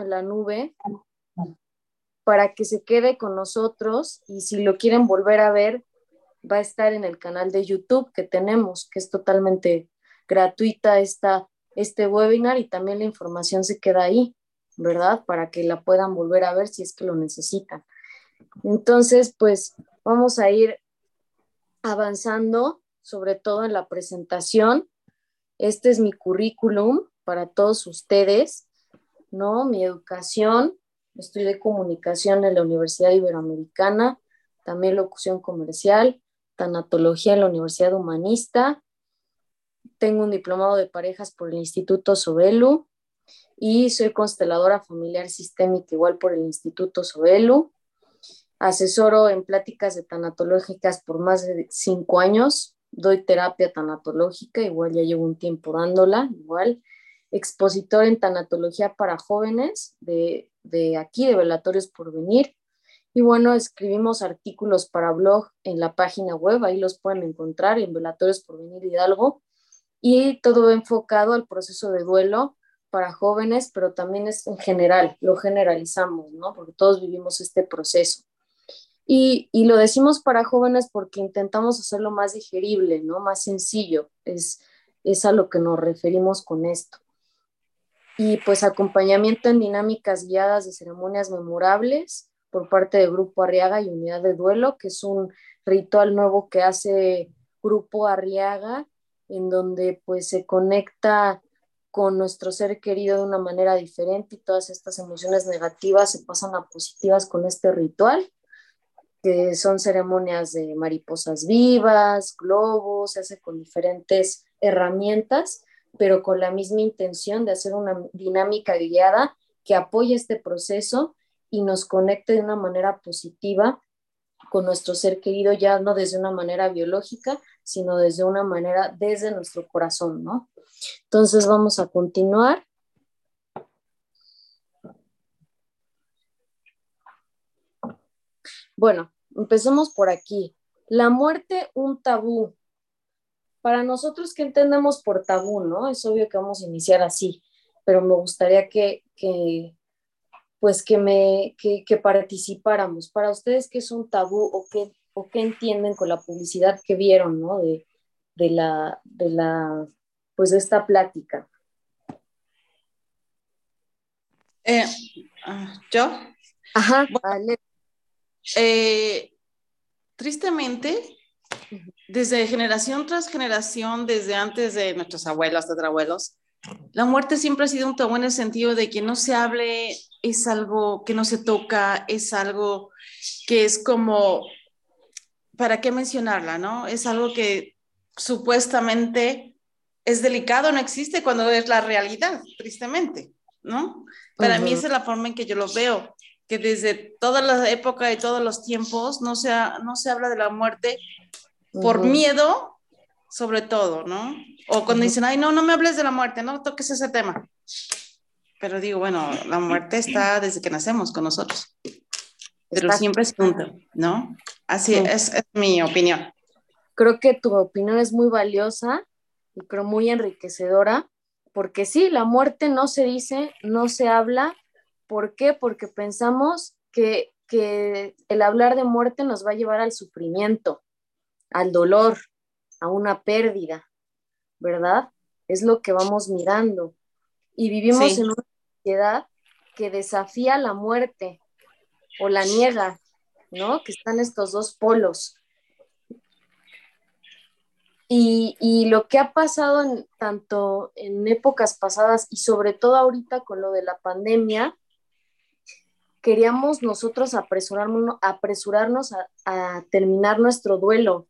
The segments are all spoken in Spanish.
en la nube para que se quede con nosotros y si lo quieren volver a ver, va a estar en el canal de YouTube que tenemos, que es totalmente gratuita esta, este webinar y también la información se queda ahí, ¿verdad? Para que la puedan volver a ver si es que lo necesitan. Entonces, pues vamos a ir avanzando, sobre todo en la presentación. Este es mi currículum para todos ustedes, ¿no? Mi educación, estudié comunicación en la Universidad Iberoamericana, también locución comercial, tanatología en la Universidad Humanista, tengo un diplomado de parejas por el Instituto Sobelu y soy consteladora familiar sistémica igual por el Instituto Sobelu. Asesoro en pláticas de tanatológicas por más de cinco años. Doy terapia tanatológica, igual ya llevo un tiempo dándola, igual. Expositor en tanatología para jóvenes de, de aquí, de Velatorios por Venir. Y bueno, escribimos artículos para blog en la página web, ahí los pueden encontrar en Velatorios por Venir Hidalgo. Y todo enfocado al proceso de duelo para jóvenes, pero también es en general, lo generalizamos, ¿no? Porque todos vivimos este proceso. Y, y, lo decimos para jóvenes porque intentamos hacerlo más digerible, ¿no? Más sencillo. Es, es a lo que nos referimos con esto. Y pues acompañamiento en dinámicas guiadas de ceremonias memorables por parte del Grupo Arriaga y Unidad de Duelo, que es un ritual nuevo que hace Grupo Arriaga, en donde pues se conecta con nuestro ser querido de una manera diferente y todas estas emociones negativas se pasan a positivas con este ritual, que son ceremonias de mariposas vivas, globos, se hace con diferentes herramientas, pero con la misma intención de hacer una dinámica guiada que apoye este proceso y nos conecte de una manera positiva con nuestro ser querido, ya no desde una manera biológica, sino desde una manera, desde nuestro corazón, ¿no? Entonces vamos a continuar. Bueno, empecemos por aquí. La muerte, un tabú. Para nosotros, ¿qué entendemos por tabú, no? Es obvio que vamos a iniciar así, pero me gustaría que, pues que, me, que, que, participáramos. Para ustedes, ¿qué es un tabú o qué, o qué entienden con la publicidad que vieron, ¿no? De, de, la, de la pues de esta plática? Eh, ah, ¿Yo? Ajá, vale. Eh, tristemente, desde generación tras generación, desde antes de nuestros abuelos, tetrabuelos, la muerte siempre ha sido un tabú en el sentido de que no se hable, es algo que no se toca, es algo que es como, ¿para qué mencionarla, no? Es algo que supuestamente es delicado, no existe cuando es la realidad, tristemente, ¿no? Para mí esa es la forma en que yo lo veo, que desde toda la época y todos los tiempos no se, no se habla de la muerte por miedo, sobre todo, ¿no? O cuando dicen, ay, no, no me hables de la muerte, no toques ese tema. Pero digo, bueno, la muerte está desde que nacemos con nosotros, pero siempre es junto, ¿no? Así es, es mi opinión. Creo que tu opinión es muy valiosa y creo muy enriquecedora, porque sí, la muerte no se dice, no se habla. ¿Por qué? Porque pensamos que, que el hablar de muerte nos va a llevar al sufrimiento, al dolor, a una pérdida, ¿verdad? Es lo que vamos mirando. Y vivimos sí. en una sociedad que desafía la muerte o la niega, ¿no? Que están estos dos polos. Y, y, lo que ha pasado en, tanto en épocas pasadas y sobre todo ahorita con lo de la pandemia, queríamos nosotros apresurarnos, apresurarnos a, a terminar nuestro duelo.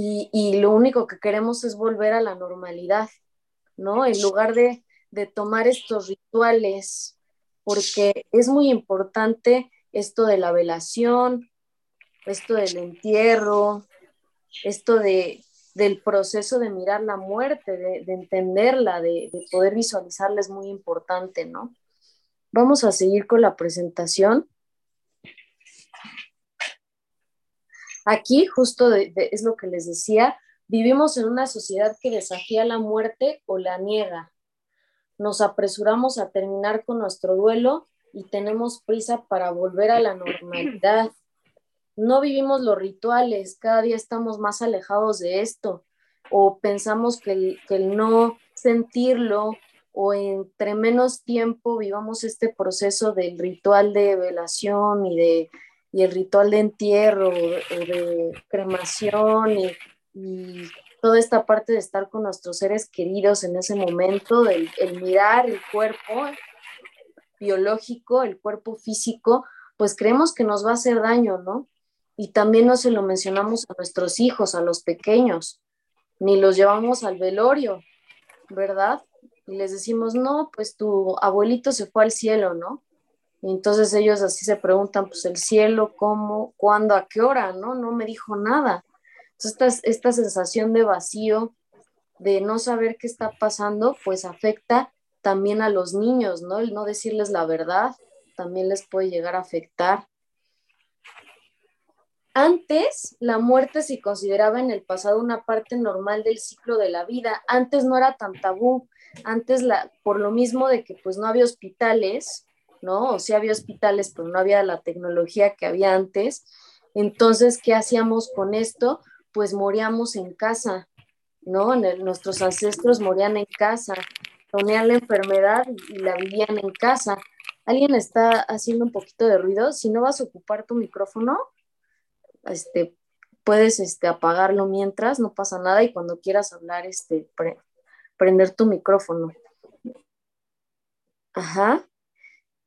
Y, lo único que queremos es volver a la normalidad, ¿no? En lugar de, tomar estos rituales, porque es muy importante esto de la velación, esto del entierro, esto de, del proceso de mirar la muerte, de, de entenderla, de, de, poder visualizarla es muy importante, ¿no? Vamos a seguir con la presentación. Aquí justo es lo que les decía, vivimos en una sociedad que desafía la muerte o la niega. nos apresuramos a terminar con nuestro duelo y tenemos prisa para volver a la normalidad. No vivimos los rituales, cada día estamos más alejados de esto o pensamos que el, que el no sentirlo o entre menos tiempo vivamos este proceso del ritual de velación y de y el ritual de entierro o de cremación y, toda esta parte de estar con nuestros seres queridos en ese momento, el, el mirar el cuerpo biológico, el cuerpo físico, pues creemos que nos va a hacer daño, ¿no? Y también no se lo mencionamos a nuestros hijos, a los pequeños, ni los llevamos al velorio, ¿verdad? Y les decimos, no, pues tu abuelito se fue al cielo, ¿no? Y entonces ellos así se preguntan, pues el cielo, cómo, cuándo, a qué hora, ¿no? No me dijo nada. Entonces esta, esta sensación de vacío, de no saber qué está pasando, pues afecta también a los niños, ¿no? El no decirles la verdad también les puede llegar a afectar. Antes, la muerte se consideraba en el pasado una parte normal del ciclo de la vida. Antes no era tan tabú. Antes, la, por lo mismo de que pues no había hospitales, ¿no? O sí había hospitales, pero no había la tecnología que había antes. Entonces, ¿qué hacíamos con esto? Pues moríamos en casa, ¿no? nuestros ancestros morían en casa, tenían la enfermedad y la vivían en casa. Alguien está haciendo un poquito de ruido. Si no vas a ocupar tu micrófono, este, puedes este, apagarlo mientras, no pasa nada. Y cuando quieras hablar, este, prender tu micrófono. Ajá.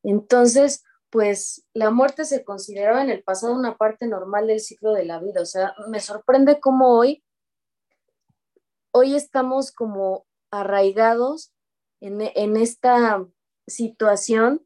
Entonces, pues la muerte se consideraba en el pasado una parte normal del ciclo de la vida. O sea, me sorprende cómo hoy, hoy estamos como arraigados en, en esta situación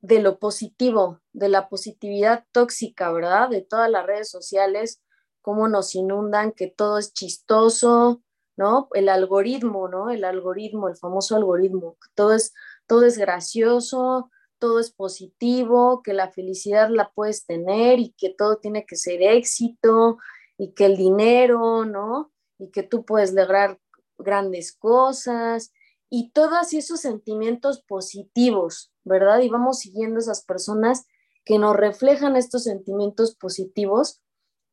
de lo positivo, de la positividad tóxica, ¿verdad? De todas las redes sociales, cómo nos inundan, que todo es chistoso, ¿no? El algoritmo, ¿no? El algoritmo, el famoso algoritmo, todo es todo es gracioso, todo es positivo, que la felicidad la puedes tener y que todo tiene que ser éxito y que el dinero, ¿no? Y que tú puedes lograr grandes cosas y todos esos sentimientos positivos, ¿verdad? Y vamos siguiendo esas personas que nos reflejan estos sentimientos positivos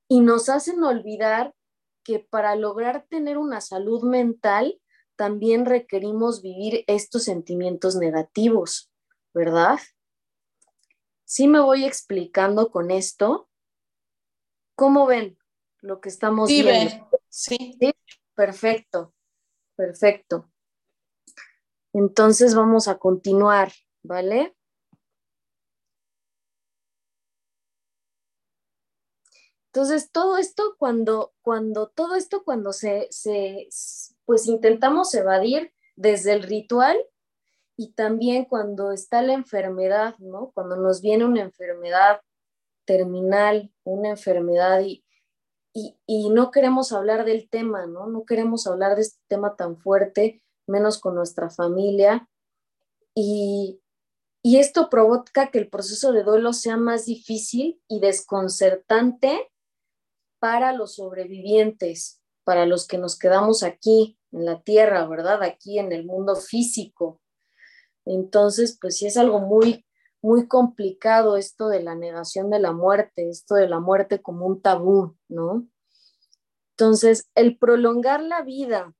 y nos hacen olvidar que para lograr tener una salud mental también requerimos vivir estos sentimientos negativos, ¿verdad? Sí me voy explicando con esto. ¿Cómo ven lo que estamos viendo? Sí. sí. Perfecto, perfecto. Entonces vamos a continuar, ¿vale? Entonces, todo esto cuando, cuando, todo esto cuando se, se, pues intentamos evadir desde el ritual y también cuando está la enfermedad, ¿no? Cuando nos viene una enfermedad terminal, una enfermedad y, y, no queremos hablar del tema, ¿no? No queremos hablar de este tema tan fuerte, menos con nuestra familia. Y, y esto provoca que el proceso de duelo sea más difícil y desconcertante para los sobrevivientes, para los que nos quedamos aquí en la tierra, ¿verdad? Aquí en el mundo físico. Entonces, pues sí es algo muy, muy complicado esto de la negación de la muerte, esto de la muerte como un tabú, ¿no? Entonces, el prolongar la vida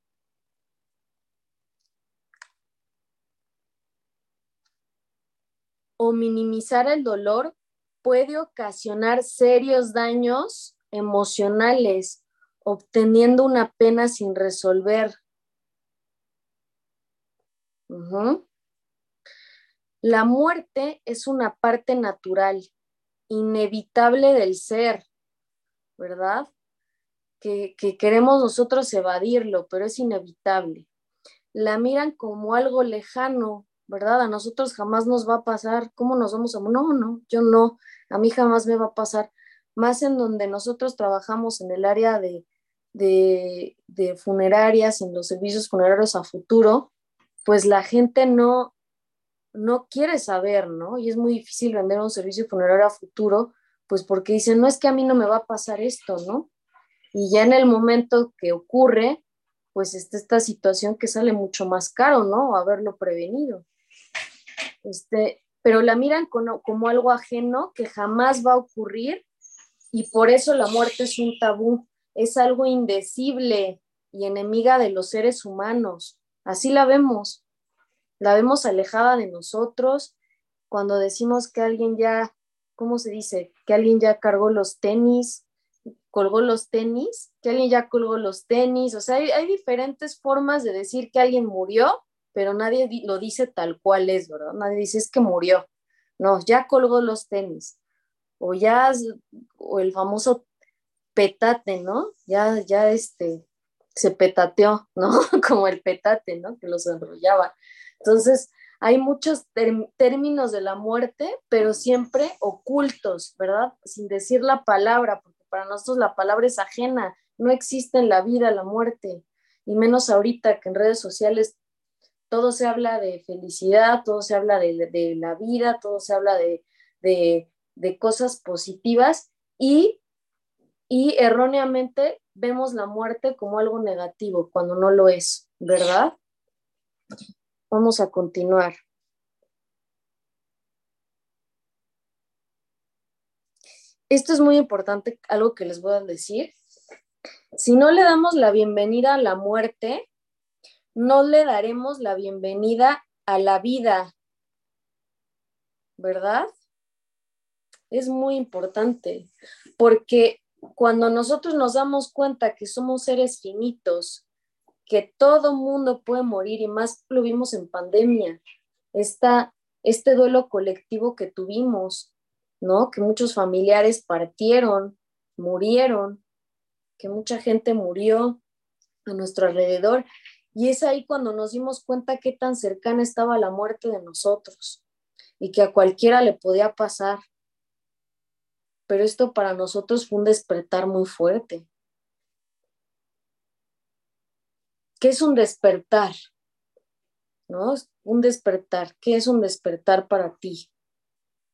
o minimizar el dolor puede ocasionar serios daños emocionales, obteniendo una pena sin resolver. La muerte es una parte natural, inevitable del ser, ¿verdad? Que, que, queremos nosotros evadirlo, pero es inevitable. La miran como algo lejano, ¿verdad? A nosotros jamás nos va a pasar. ¿Cómo nos vamos a... No, no, yo no, a mí jamás me va a pasar más en donde nosotros trabajamos en el área de, funerarias, en los servicios funerarios a futuro, pues la gente no, no quiere saber, ¿no? Y es muy difícil vender un servicio funerario a futuro, pues porque dicen, no es que a mí no me va a pasar esto, ¿no? Y ya en el momento que ocurre, pues está esta situación que sale mucho más caro, ¿no? Haberlo prevenido. Este, pero la miran como, como algo ajeno que jamás va a ocurrir y por eso la muerte es un tabú, es algo indecible y enemiga de los seres humanos. Así la vemos, la vemos alejada de nosotros cuando decimos que alguien ya, ¿cómo se dice? Que alguien ya cargó los tenis, colgó los tenis, que alguien ya colgó los tenis, o sea, hay, diferentes formas de decir que alguien murió, pero nadie lo dice tal cual es, ¿verdad? Nadie dice es que murió. No, ya colgó los tenis o ya, o el famoso petate, ¿no? Ya, ya este, se petateó, ¿no? Como el petate, ¿no? Que los enrollaba. Entonces, hay muchos términos de la muerte, pero siempre ocultos, ¿verdad? Sin decir la palabra, porque para nosotros la palabra es ajena, no existe en la vida la muerte, y menos ahorita que en redes sociales todo se habla de felicidad, todo se habla de, la vida, todo se habla de, de cosas positivas y, y erróneamente vemos la muerte como algo negativo cuando no lo es, ¿verdad? Vamos a continuar. Esto es muy importante, algo que les voy a decir. Si no le damos la bienvenida a la muerte, no le daremos la bienvenida a la vida, ¿verdad? es muy importante, porque cuando nosotros nos damos cuenta que somos seres finitos, que todo mundo puede morir y más lo vimos en pandemia, esta, este duelo colectivo que tuvimos, ¿no? Que muchos familiares partieron, murieron, que mucha gente murió a nuestro alrededor. Y es ahí cuando nos dimos cuenta qué tan cercana estaba la muerte de nosotros y que a cualquiera le podía pasar pero esto para nosotros fue un despertar muy fuerte. ¿Qué es un despertar? ¿No? Un despertar. ¿Qué es un despertar para ti?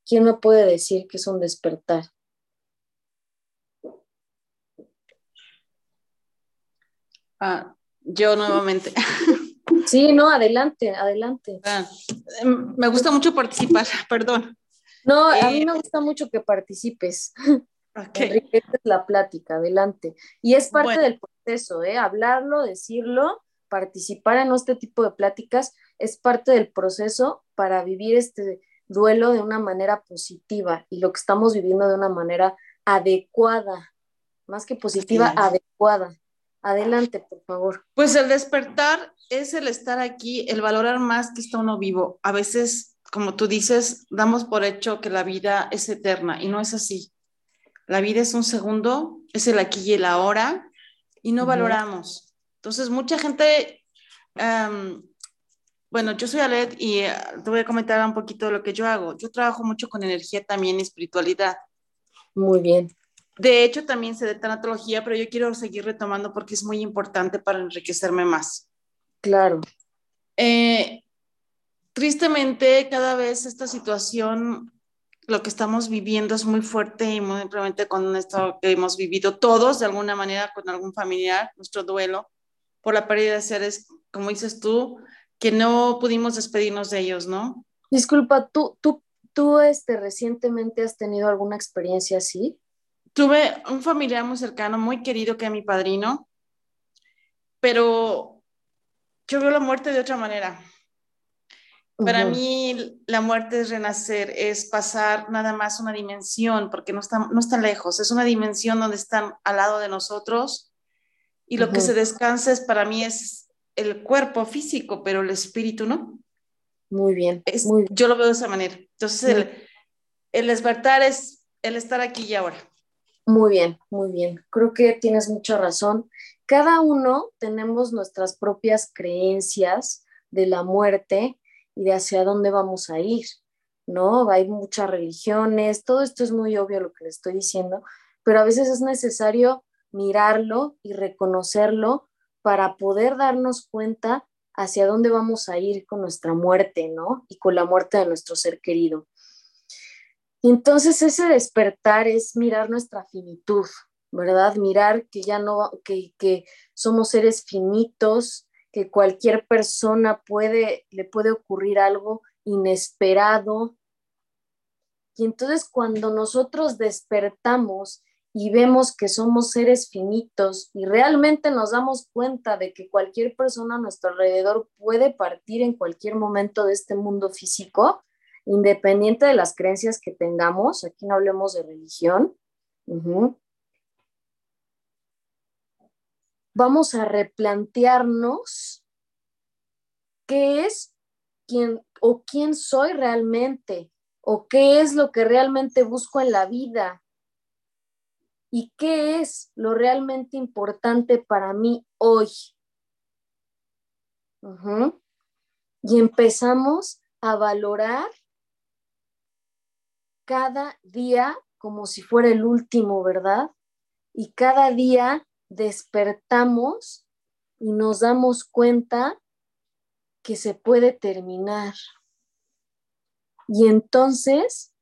¿Quién me puede decir qué es un despertar? Ah, yo nuevamente. Sí, no, adelante, adelante. Ah, me gusta mucho participar, perdón. No, a mí eh, me gusta mucho que participes. Okay. es la plática, adelante. Y es parte del proceso, ¿eh? Hablarlo, decirlo, participar en este tipo de pláticas es parte del proceso para vivir este duelo de una manera positiva y lo que estamos viviendo de una manera adecuada, más que positiva, adecuada. Adelante, por favor. Pues el despertar es el estar aquí, el valorar más que está uno vivo. A veces como tú dices, damos por hecho que la vida es eterna y no es así. La vida es un segundo, es el aquí y el ahora y no valoramos. Entonces, mucha gente, bueno, yo soy Alet y eh, te voy a comentar un poquito de lo que yo hago. Yo trabajo mucho con energía también y espiritualidad. Muy bien. De hecho, también sé de tanatología, pero yo quiero seguir retomando porque es muy importante para enriquecerme más. Claro. Eh, tristemente cada vez esta situación, lo que estamos viviendo es muy fuerte y muy probablemente con esto que hemos vivido todos de alguna manera con algún familiar, nuestro duelo por la pérdida de seres, como dices tú, que no pudimos despedirnos de ellos, ¿no? Disculpa, ¿tú, tú, tú este, recientemente has tenido alguna experiencia así? Tuve un familiar muy cercano, muy querido que es mi padrino, pero yo veo la muerte de otra manera. Para mí la muerte es renacer, es pasar nada más una dimensión, porque no está, no está lejos, es una dimensión donde están al lado de nosotros y lo que se descansa es para mí es el cuerpo físico, pero el espíritu no. Muy bien, Yo lo veo de esa manera. Entonces el, el despertar es el estar aquí y ahora. Muy bien, muy bien. Creo que tienes mucha razón. Cada uno tenemos nuestras propias creencias de la muerte y de hacia dónde vamos a ir, ¿no? Hay muchas religiones, todo esto es muy obvio lo que le estoy diciendo, pero a veces es necesario mirarlo y reconocerlo para poder darnos cuenta hacia dónde vamos a ir con nuestra muerte, ¿no? Y con la muerte de nuestro ser querido. entonces ese despertar es mirar nuestra finitud, ¿verdad? Mirar que ya no, que, que somos seres finitos, que cualquier persona puede, le puede ocurrir algo inesperado. Y entonces cuando nosotros despertamos y vemos que somos seres finitos y realmente nos damos cuenta de que cualquier persona a nuestro alrededor puede partir en cualquier momento de este mundo físico, independiente de las creencias que tengamos, aquí no hablemos de religión, vamos a replantearnos qué es quién o quién soy realmente o qué es lo que realmente busco en la vida y qué es lo realmente importante para mí hoy. Y empezamos a valorar cada día como si fuera el último, ¿verdad? Y cada día despertamos y nos damos cuenta que se puede terminar. Y entonces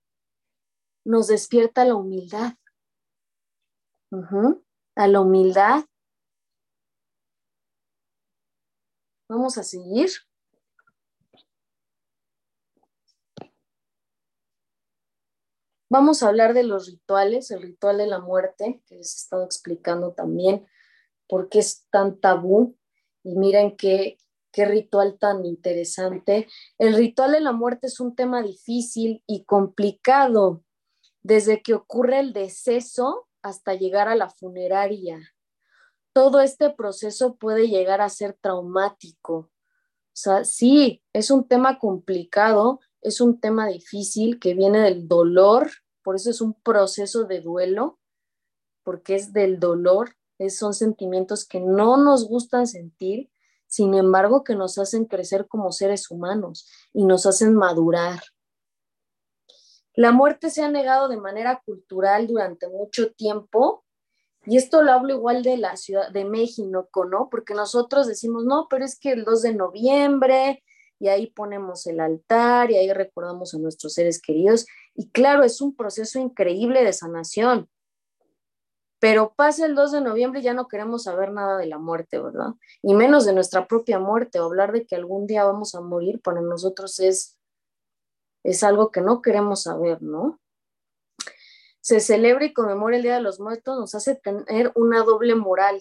nos despierta la humildad. A la humildad. Vamos a seguir. Vamos a hablar de los rituales, el ritual de la muerte, que les he estado explicando también por qué es tan tabú. Y miren qué, qué ritual tan interesante. El ritual de la muerte es un tema difícil y complicado, desde que ocurre el deceso hasta llegar a la funeraria. Todo este proceso puede llegar a ser traumático. O sea, sí, es un tema complicado, es un tema difícil que viene del dolor, por eso es un proceso de duelo, porque es del dolor, son sentimientos que no nos gustan sentir, sin embargo que nos hacen crecer como seres humanos y nos hacen madurar. La muerte se ha negado de manera cultural durante mucho tiempo y esto lo hablo igual de la ciudad de México, ¿no? Porque nosotros decimos, no, pero es que el 2 de noviembre y ahí ponemos el altar y ahí recordamos a nuestros seres queridos. Y claro, es un proceso increíble de sanación. Pero pasa el 2 de noviembre y ya no queremos saber nada de la muerte, ¿verdad? Y menos de nuestra propia muerte. O hablar de que algún día vamos a morir para nosotros es, es algo que no queremos saber, ¿no? Se celebra y conmemora el Día de los Muertos, nos hace tener una doble moral.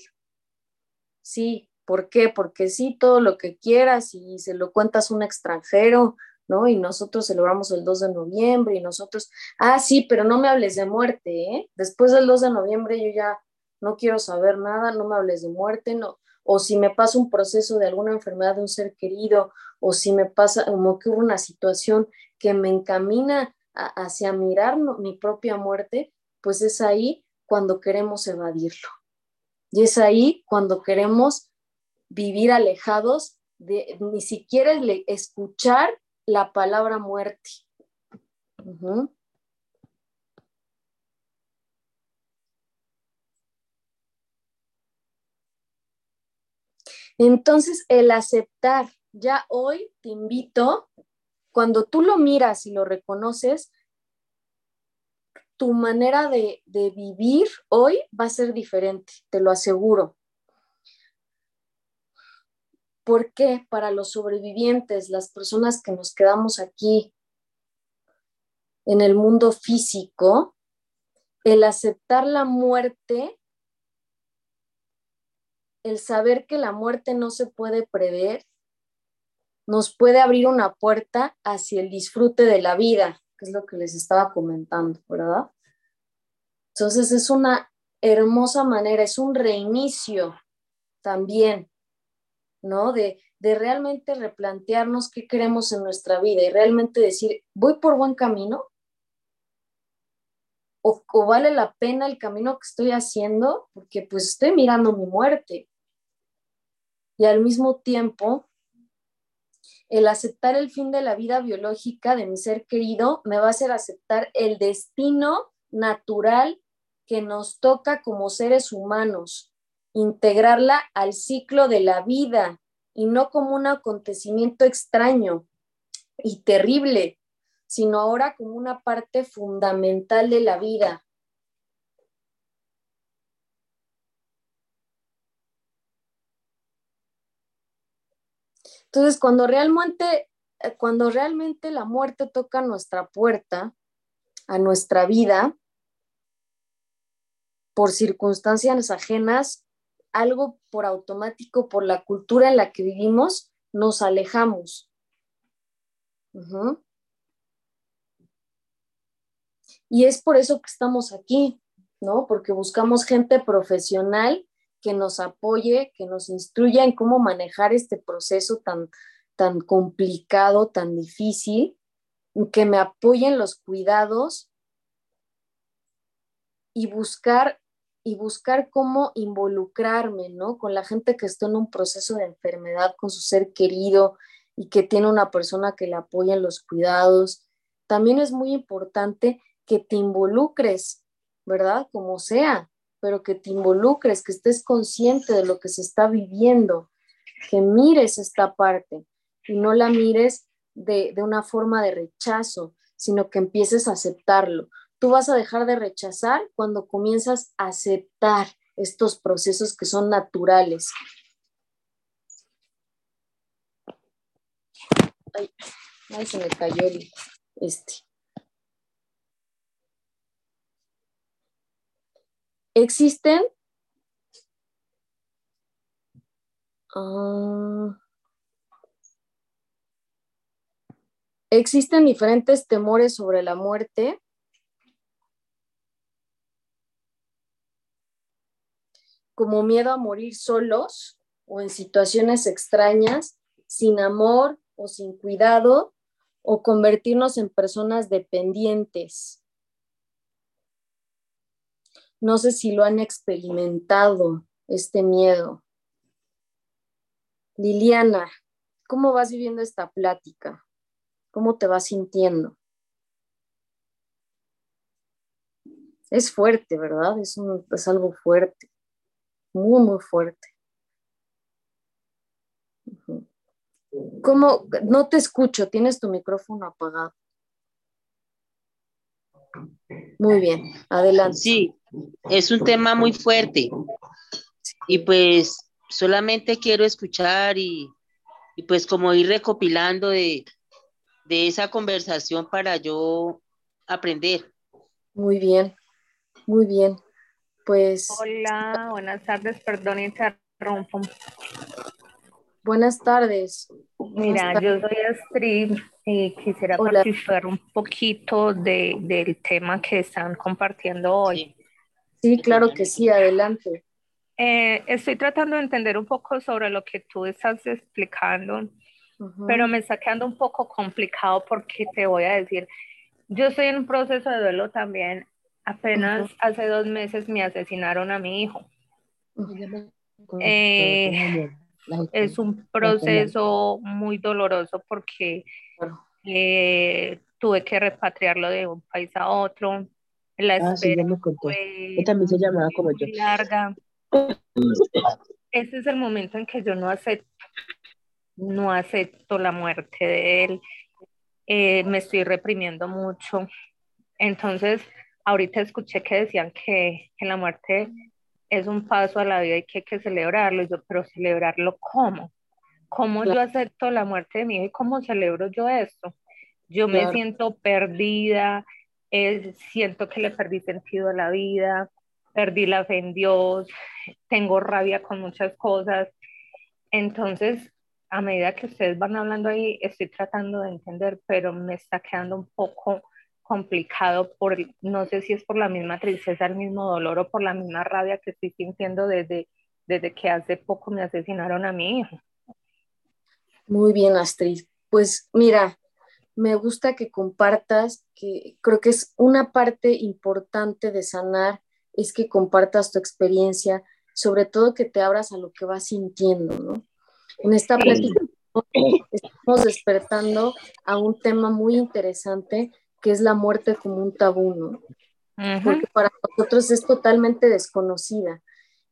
Sí, ¿Por qué? Porque sí, todo lo que quieras y se lo cuentas a un extranjero, ¿no? Y nosotros celebramos el 2 de noviembre y nosotros, ah, sí, pero no me hables de muerte, ¿eh? Después del 2 de noviembre yo ya no quiero saber nada, no me hables de muerte, no. O si me pasa un proceso de alguna enfermedad de un ser querido, o si me pasa, como que hubo una situación que me encamina hacia mirar mi propia muerte, pues es ahí cuando queremos evadirlo. Y es ahí cuando queremos vivir alejados de ni siquiera escuchar la palabra muerte. Entonces, el aceptar, ya hoy te invito, cuando tú lo miras y lo reconoces, tu manera de, de vivir hoy va a ser diferente, te lo aseguro. ¿Por qué para los sobrevivientes, las personas que nos quedamos aquí en el mundo físico, el aceptar la muerte, el saber que la muerte no se puede prever, nos puede abrir una puerta hacia el disfrute de la vida, que es lo que les estaba comentando, ¿verdad? Entonces es una hermosa manera, es un reinicio también ¿no? De, realmente replantearnos qué queremos en nuestra vida y realmente decir, ¿voy por buen camino? ¿O, o vale la pena el camino que estoy haciendo? Porque pues estoy mirando mi muerte. Y al mismo tiempo, el aceptar el fin de la vida biológica de mi ser querido me va a hacer aceptar el destino natural que nos toca como seres humanos integrarla al ciclo de la vida y no como un acontecimiento extraño y terrible, sino ahora como una parte fundamental de la vida. Entonces, cuando realmente, eh, cuando realmente la muerte toca nuestra puerta, a nuestra vida, por circunstancias ajenas, algo por automático, por la cultura en la que vivimos, nos alejamos. Y es por eso que estamos aquí, ¿no? Porque buscamos gente profesional que nos apoye, que nos instruya en cómo manejar este proceso tan, tan complicado, tan difícil, que me apoyen los cuidados y buscar y buscar cómo involucrarme, ¿no? Con la gente que está en un proceso de enfermedad, con su ser querido y que tiene una persona que le apoya en los cuidados. También es muy importante que te involucres, ¿verdad? Como sea, pero que te involucres, que estés consciente de lo que se está viviendo, que mires esta parte y no la mires de, de una forma de rechazo, sino que empieces a aceptarlo. Tú vas a dejar de rechazar cuando comienzas a aceptar estos procesos que son naturales. Ay, se me cayó este. Existen ah, existen diferentes temores sobre la muerte como miedo a morir solos o en situaciones extrañas, sin amor o sin cuidado, o convertirnos en personas dependientes. No sé si lo han experimentado, este miedo. Liliana, ¿cómo vas viviendo esta plática? ¿Cómo te vas sintiendo? Es fuerte, ¿verdad? Es, es algo fuerte muy, muy fuerte. ¿Cómo? No te escucho, tienes tu micrófono apagado. Muy bien, adelante. Sí, es un tema muy fuerte. Y pues solamente quiero escuchar y, y pues como ir recopilando de, de esa conversación para yo aprender. Muy bien, muy bien. Pues. Hola, buenas tardes, perdón, interrumpo. Buenas tardes. Mira, yo soy Astrid y quisiera participar un poquito de, del tema que están compartiendo hoy. Sí, claro que sí, adelante. Eh, estoy tratando de entender un poco sobre lo que tú estás explicando, pero me está quedando un poco complicado porque te voy a decir, yo estoy en un proceso de duelo también Apenas hace dos meses me asesinaron a mi hijo. Eh, es un proceso muy doloroso porque eh, tuve que repatriarlo de un país a otro. La ah, espera fue también se llamaba como yo. larga. Ese es el momento en que yo no acepto, no acepto la muerte de él. Eh, me estoy reprimiendo mucho. Entonces, ahorita escuché que decían que, que, la muerte es un paso a la vida y que hay que celebrarlo. yo, pero celebrarlo cómo? ¿Cómo yo acepto la muerte de mi hijo y cómo celebro yo esto? Yo me siento perdida, siento que le perdí sentido a la vida, perdí la fe en Dios, tengo rabia con muchas cosas. Entonces, a medida que ustedes van hablando ahí, estoy tratando de entender, pero me está quedando un poco complicado por, no sé si es por la misma tristeza, el mismo dolor o por la misma rabia que estoy sintiendo desde, desde que hace poco me asesinaron a mi hijo. Muy bien, Astrid. Pues mira, me gusta que compartas, que creo que es una parte importante de sanar, es que compartas tu experiencia, sobre todo que te abras a lo que vas sintiendo, ¿no? En esta plática estamos despertando a un tema muy interesante que es la muerte como un tabú, ¿no? Porque para nosotros es totalmente desconocida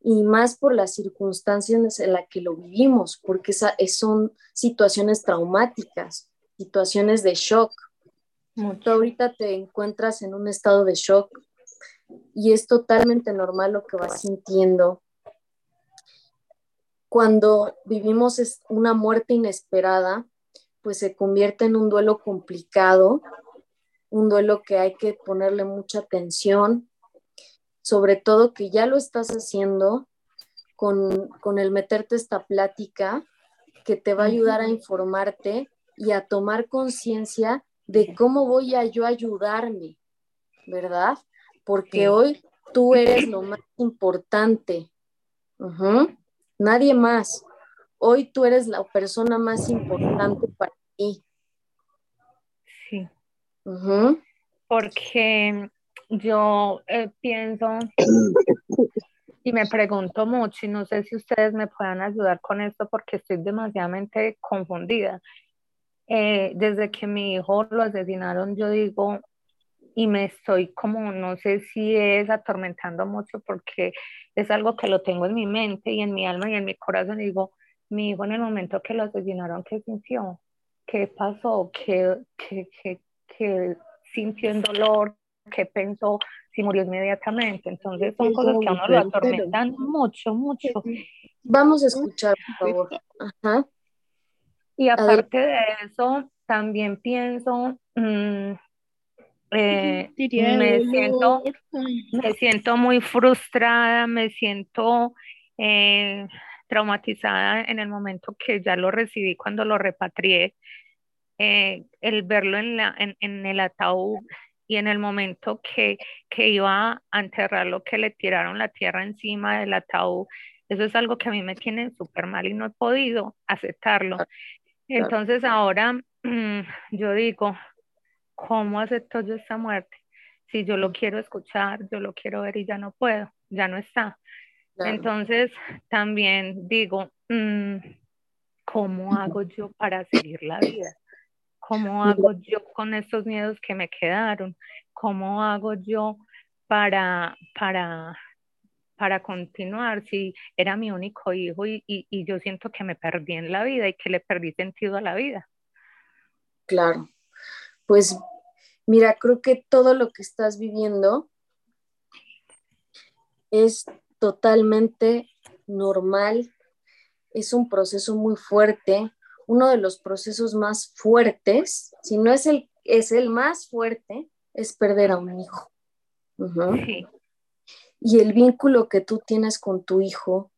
y más por las circunstancias en las que lo vivimos, porque esa, son situaciones traumáticas, situaciones de shock. Tú ahorita te encuentras en un estado de shock y es totalmente normal lo que vas sintiendo. cuando vivimos una muerte inesperada, pues se convierte en un duelo complicado, un duelo que hay que ponerle mucha atención, sobre todo que ya lo estás haciendo con, con el meterte esta plática que te va a ayudar a informarte y a tomar conciencia de cómo voy a yo ayudarme, ¿verdad? Porque hoy tú eres lo más importante. Nadie más. Hoy tú eres la persona más importante para ti. Porque yo eh, pienso y me pregunto mucho y no sé si ustedes me puedan ayudar con esto porque estoy demasiadamente confundida. Eh, desde que mi hijo lo asesinaron, yo digo, y me estoy como, no sé si es atormentando mucho porque es algo que lo tengo en mi mente y en mi alma y en mi corazón. Y digo, mi hijo en el momento que lo asesinaron, ¿qué sintió? ¿Qué pasó? ¿Qué, qué, qué, qué sintió en dolor? ¿Qué pensó? Si murió inmediatamente. Entonces son cosas que a uno lo atormentan mucho, mucho. Vamos a escuchar, por favor. Ajá. Y aparte de eso, también pienso, mm, eh, me, siento, me siento muy frustrada, me siento eh, traumatizada en el momento que ya lo recibí cuando lo repatrié. Eh, el verlo en, la, en, en, el ataúd y en el momento que, que iba a enterrarlo, que le tiraron la tierra encima del ataúd, eso es algo que a mí me tiene súper mal y no he podido aceptarlo. Entonces ahora yo digo, ¿cómo acepto yo esta muerte? Si yo lo quiero escuchar, yo lo quiero ver y ya no puedo, ya no está. Entonces también digo, mm, ¿cómo hago yo para seguir la vida? ¿Cómo hago yo con estos miedos que me quedaron? ¿Cómo hago yo para, para, para continuar si era mi único hijo y, y, yo siento que me perdí en la vida y que le perdí sentido a la vida. Claro, pues mira, creo que todo lo que estás viviendo es totalmente normal, es un proceso muy fuerte, uno de los procesos más fuertes, si no es el, es el más fuerte, es perder a un hijo. sí. Y el vínculo que tú tienes con tu hijo,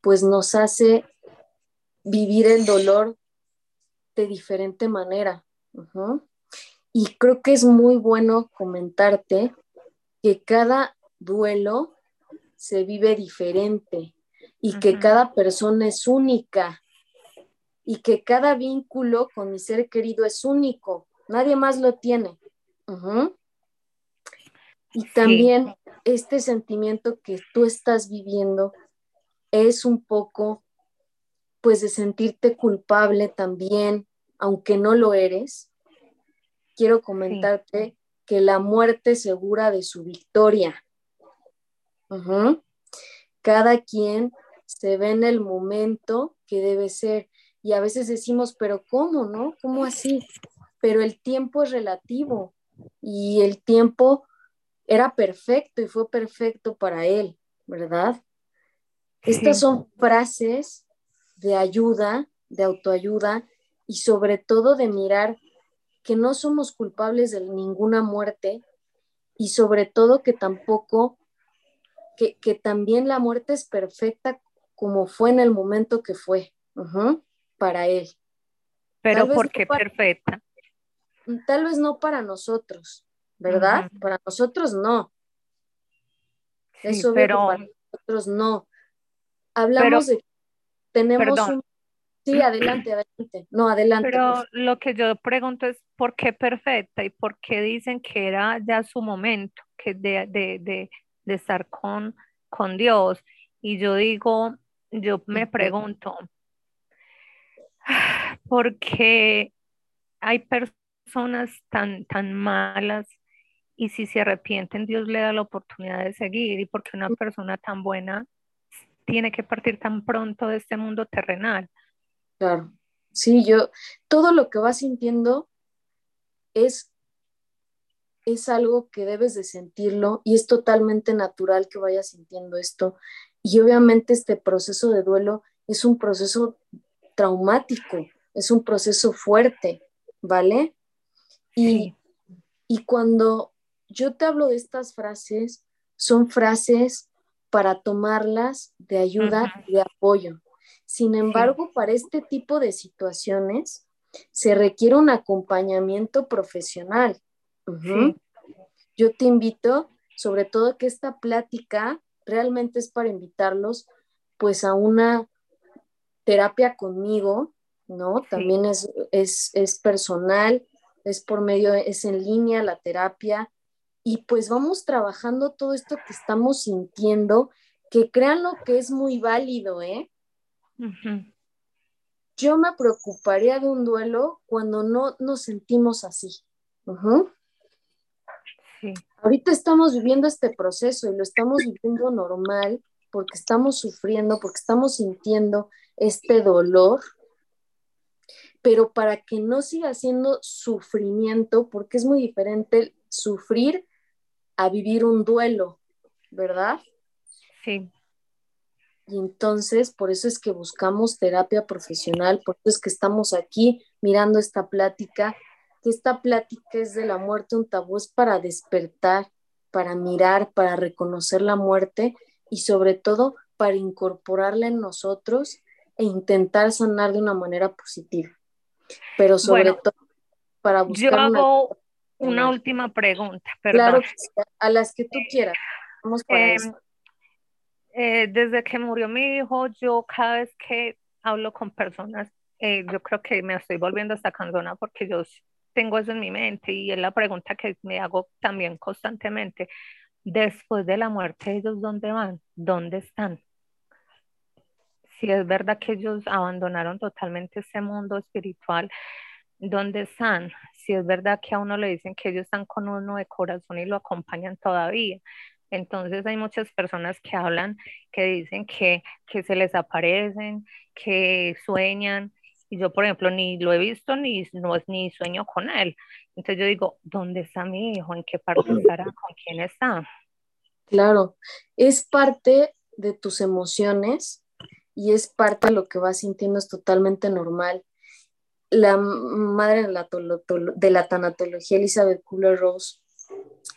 pues nos hace vivir el dolor de diferente manera. Y creo que es muy bueno comentarte que cada duelo se vive diferente y que cada persona es única y que cada vínculo con mi ser querido es único. Nadie más lo tiene. Y también este sentimiento que tú estás viviendo es un poco, pues, de sentirte culpable también, aunque no lo eres. Quiero comentarte que la muerte segura de su victoria. Cada quien se ve en el momento que debe ser. Y a veces decimos, pero ¿cómo, no? ¿Cómo así? Pero el tiempo es relativo y el tiempo era perfecto y fue perfecto para él, ¿verdad? Estas son frases de ayuda, de autoayuda y sobre todo de mirar que no somos culpables de ninguna muerte y sobre todo que tampoco, que, también la muerte es perfecta como fue en el momento que fue para él. Pero ¿por qué perfecta? Tal vez no para nosotros, ¿verdad? Para nosotros no. Eso pero para nosotros no. Hablamos de tenemos un Sí, adelante, adelante. No, adelante. Pero lo que yo pregunto es por qué perfecta y por qué dicen que era ya su momento que de, de, de, de estar con, con Dios. Y yo digo, yo me pregunto, ¿por qué hay personas tan, tan malas y si se arrepienten, Dios le da la oportunidad de seguir y porque una persona tan buena tiene que partir tan pronto de este mundo terrenal. Claro, sí, yo, todo lo que vas sintiendo es, es algo que debes de sentirlo y es totalmente natural que vayas sintiendo esto. Y obviamente este proceso de duelo es un proceso traumático, es un proceso fuerte, ¿vale? Y, y cuando yo te hablo de estas frases, son frases para tomarlas de ayuda y de apoyo. Sin embargo, para este tipo de situaciones se requiere un acompañamiento profesional. Yo te invito, sobre todo que esta plática realmente es para invitarlos pues a una terapia conmigo, ¿no? También es, es, personal, es por medio, es en línea la terapia y pues vamos trabajando todo esto que estamos sintiendo, que crean lo que es muy válido, ¿eh? Yo me preocuparía de un duelo cuando no nos sentimos así. Ahorita estamos viviendo este proceso y lo estamos viviendo normal porque estamos sufriendo, porque estamos sintiendo este dolor, pero para que no siga siendo sufrimiento, porque es muy diferente sufrir a vivir un duelo, ¿verdad? Sí. Y entonces, por eso es que buscamos terapia profesional, por eso es que estamos aquí mirando esta plática, que esta plática es de la muerte, un tabú es para despertar, para mirar, para reconocer la muerte y sobre todo para incorporarla en nosotros e intentar sanar de una manera positiva. Pero sobre todo para buscar... Yo hago una, última pregunta, perdón. Claro, a las que tú quieras. Vamos para em, eso. Eh, desde que murió mi hijo, yo cada vez que hablo con personas, eh, yo creo que me estoy volviendo esta cansona porque yo tengo eso en mi mente y es la pregunta que me hago también constantemente. Después de la muerte, ¿ellos dónde van? ¿Dónde están? Si es verdad que ellos abandonaron totalmente ese mundo espiritual, ¿dónde están? Si es verdad que a uno le dicen que ellos están con uno de corazón y lo acompañan todavía. Entonces hay muchas personas que hablan, que dicen que, que se les aparecen, que sueñan, y yo, por ejemplo, ni lo he visto ni, no, ni sueño con él. Entonces yo digo, ¿dónde está mi hijo? ¿En qué parte estará? ¿Con quién está? Claro, es parte de tus emociones y es parte de lo que vas sintiendo, es totalmente normal. La madre de la, de la tanatología, Elizabeth Kubler-Ross,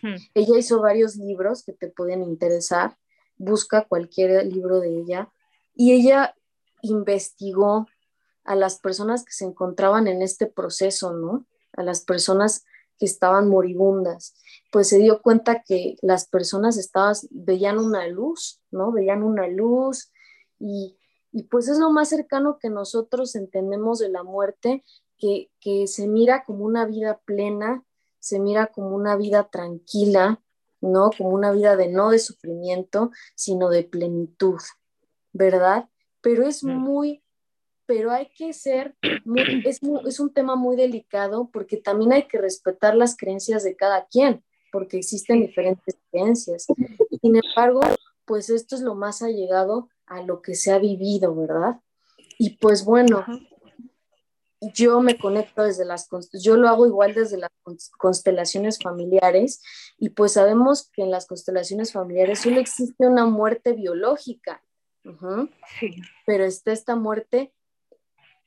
Hmm. Ella hizo varios libros que te pueden interesar. Busca cualquier libro de ella. Y ella investigó a las personas que se encontraban en este proceso, ¿no? A las personas que estaban moribundas. Pues se dio cuenta que las personas estaban, veían una luz, ¿no? Veían una luz y, y pues es lo más cercano que nosotros entendemos de la muerte, que, que se mira como una vida plena, se mira como una vida tranquila, ¿no? Como una vida de no de sufrimiento, sino de plenitud, ¿verdad? Pero es muy, pero hay que ser, es, es un tema muy delicado porque también hay que respetar las creencias de cada quien, porque existen diferentes creencias. Sin embargo, pues esto es lo más allegado a lo que se ha vivido, ¿verdad? Y pues bueno, yo me conecto desde las, yo lo hago igual desde las constelaciones familiares y pues sabemos que en las constelaciones familiares solo existe una muerte biológica, pero está esta muerte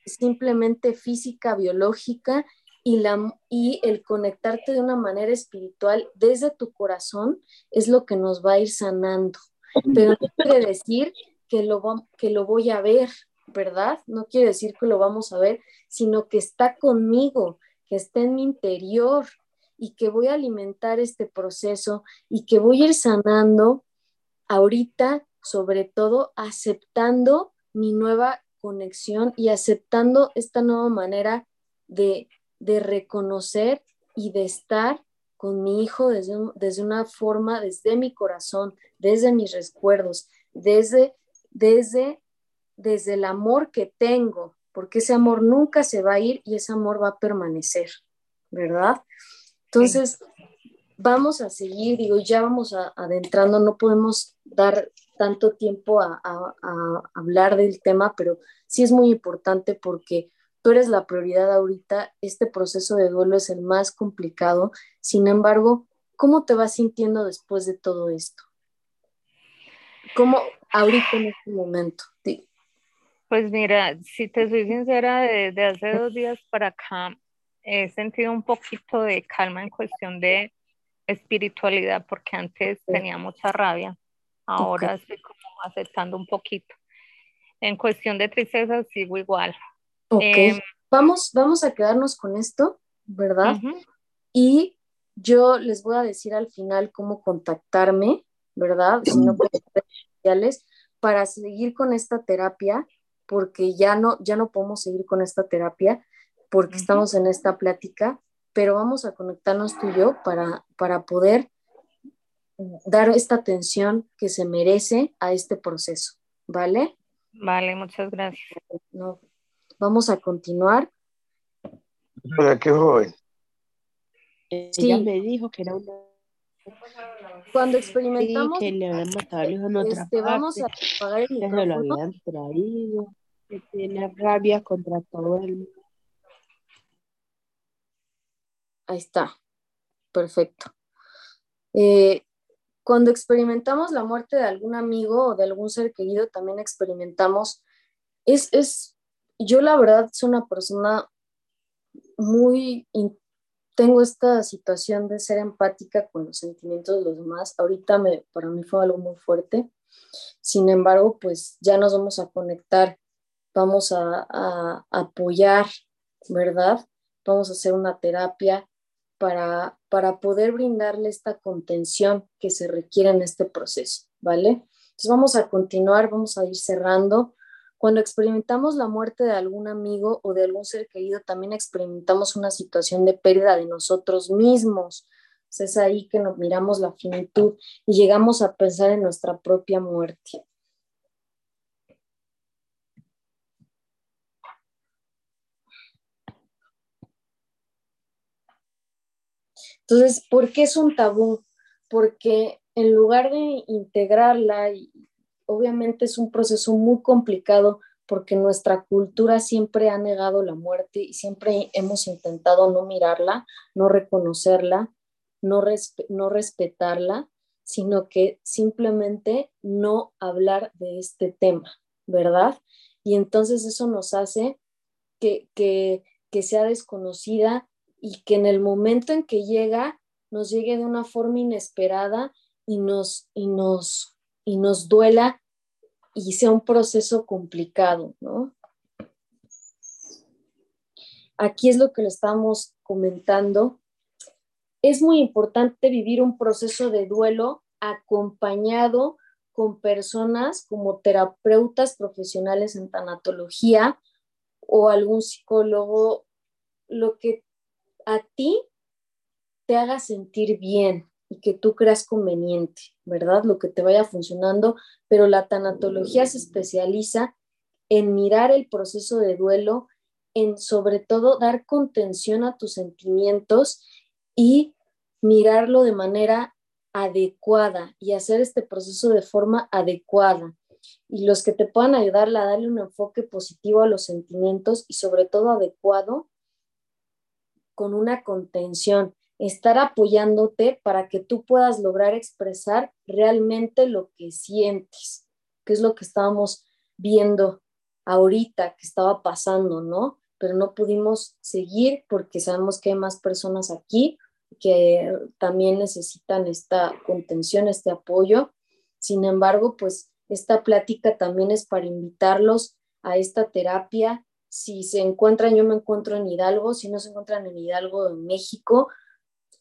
simplemente física, biológica y, la, y el conectarte de una manera espiritual desde tu corazón es lo que nos va a ir sanando, pero no quiere decir que lo, que lo voy a ver, ¿verdad? No quiere decir que lo vamos a ver, sino que está conmigo, que está en mi interior y que voy a alimentar este proceso y que voy a ir sanando ahorita, sobre todo aceptando mi nueva conexión y aceptando esta nueva manera de, reconocer y de estar con mi hijo desde, desde una forma, desde mi corazón, desde mis recuerdos, desde, desde desde el amor que tengo, porque ese amor nunca se va a ir y ese amor va a permanecer, ¿verdad? Entonces, vamos a seguir, digo, ya vamos adentrando, no podemos dar tanto tiempo a, hablar del tema, pero sí es muy importante porque tú eres la prioridad ahorita, este proceso de duelo es el más complicado, sin embargo, ¿cómo te vas sintiendo después de todo esto? ¿Cómo ahorita en este momento? Pues mira, si te soy sincera, desde hace dos días para acá he sentido un poquito de calma en cuestión de espiritualidad, porque antes tenía mucha rabia, ahora estoy como aceptando un poquito. En cuestión de tristeza sigo igual. Ok, em, vamos, vamos a quedarnos con esto, ¿verdad? Y yo les voy a decir al final cómo contactarme, ¿verdad? Si no, sociales, para seguir con esta terapia porque ya no, ya no podemos seguir con esta terapia porque estamos en esta plática, pero vamos a conectarnos tú y yo para, para poder dar esta atención que se merece a este proceso, ¿vale? Vale, muchas gracias. No, vamos a continuar. Hola, qué joven. Ella me dijo que era una cuando experimentamos que le habían matado en otra este, parte, vamos a apagar el que se lo habían traído, que tiene rabia contra todo el mundo. Ahí está, perfecto. Eh, cuando experimentamos la muerte de algún amigo o de algún ser querido, también experimentamos, es, es yo la verdad soy una persona muy, tengo esta situación de ser empática con los sentimientos de los demás. Ahorita me, para mí fue algo muy fuerte. Sin embargo, pues ya nos vamos a conectar, vamos a, a apoyar, ¿verdad? Vamos a hacer una terapia para, para poder brindarle esta contención que se requiere en este proceso, ¿vale? Entonces vamos a continuar, vamos a ir cerrando. Cuando experimentamos la muerte de algún amigo o de algún ser querido, también experimentamos una situación de pérdida de nosotros mismos. Es ahí que nos miramos la finitud y llegamos a pensar en nuestra propia muerte. Entonces, ¿por qué es un tabú? Porque en lugar de integrarla, y obviamente es un proceso muy complicado porque nuestra cultura siempre ha negado la muerte y siempre hemos intentado no mirarla, no reconocerla, no, no respetarla, sino que simplemente no hablar de este tema, ¿verdad? Y entonces eso nos hace que, que, que sea desconocida y que en el momento en que llega nos llegue de una forma inesperada y nos, y nos, y nos duela y sea un proceso complicado, ¿no? Aquí es lo que le estamos comentando. Es muy importante vivir un proceso de duelo acompañado con personas como terapeutas profesionales en tanatología o algún psicólogo, lo que a ti te haga sentir bien y que tú creas conveniente, ¿verdad? Lo que te vaya funcionando, pero la tanatología se especializa en mirar el proceso de duelo, en sobre todo dar contención a tus sentimientos y mirarlo de manera adecuada y hacer este proceso de forma adecuada. Y los que te puedan ayudar a darle un enfoque positivo a los sentimientos y sobre todo adecuado con una contención, estar apoyándote para que tú puedas lograr expresar realmente lo que sientes, que es lo que estábamos viendo ahorita que estaba pasando, ¿no? Pero no pudimos seguir porque sabemos que hay más personas aquí que también necesitan esta contención, este apoyo. Sin embargo, pues esta plática también es para invitarlos a esta terapia. Si se encuentran, yo me encuentro en Hidalgo, si no se encuentran en Hidalgo, en México,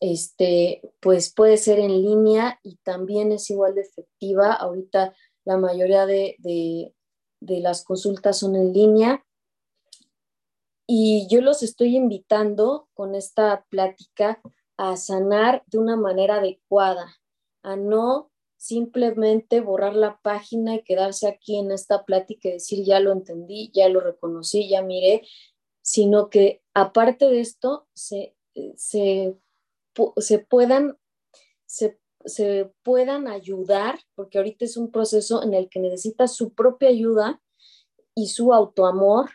este, pues puede ser en línea y también es igual de efectiva. Ahorita la mayoría de, de, de las consultas son en línea. Y yo los estoy invitando con esta plática a sanar de una manera adecuada, a no simplemente borrar la página y quedarse aquí en esta plática y decir ya lo entendí, ya lo reconocí, ya miré, sino que aparte de esto se, se, se puedan, se, se puedan ayudar, porque ahorita es un proceso en el que necesitas su propia ayuda y su autoamor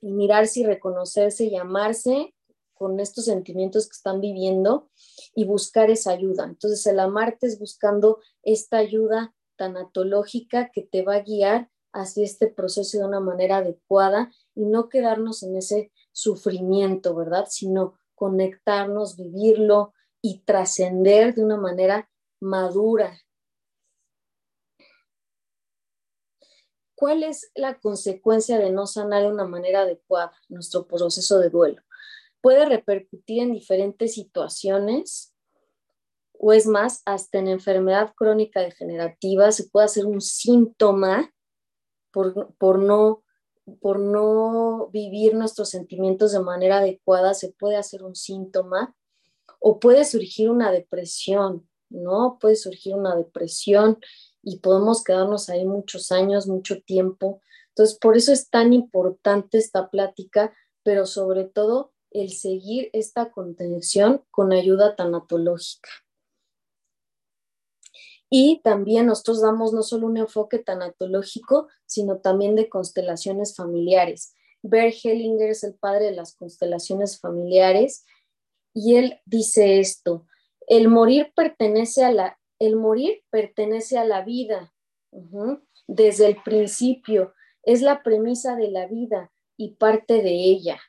y mirarse y reconocerse y amarse con estos sentimientos que están viviendo y buscar esa ayuda. Entonces el amarte es buscando esta ayuda tanatológica que te va a guiar hacia este proceso de una manera adecuada y no quedarnos en ese sufrimiento, ¿verdad? Sino conectarnos, vivirlo y trascender de una manera madura. ¿Cuál es la consecuencia de no sanar de una manera adecuada nuestro proceso de duelo? Puede repercutir en diferentes situaciones o es más, hasta en enfermedad crónica degenerativa se puede hacer un síntoma por, por no por no vivir nuestros sentimientos de manera adecuada, se puede hacer un síntoma o puede surgir una depresión, ¿no? Puede surgir una depresión y podemos quedarnos ahí muchos años, mucho tiempo. Entonces, por eso es tan importante esta plática, pero sobre todo el seguir esta contención con ayuda tanatológica. Y también nosotros damos no solo un enfoque tanatológico, sino también de constelaciones familiares. Bert Hellinger es el padre de las constelaciones familiares y él dice esto, el morir pertenece a la, el morir pertenece a la vida desde el principio, es la premisa de la vida y parte de ella.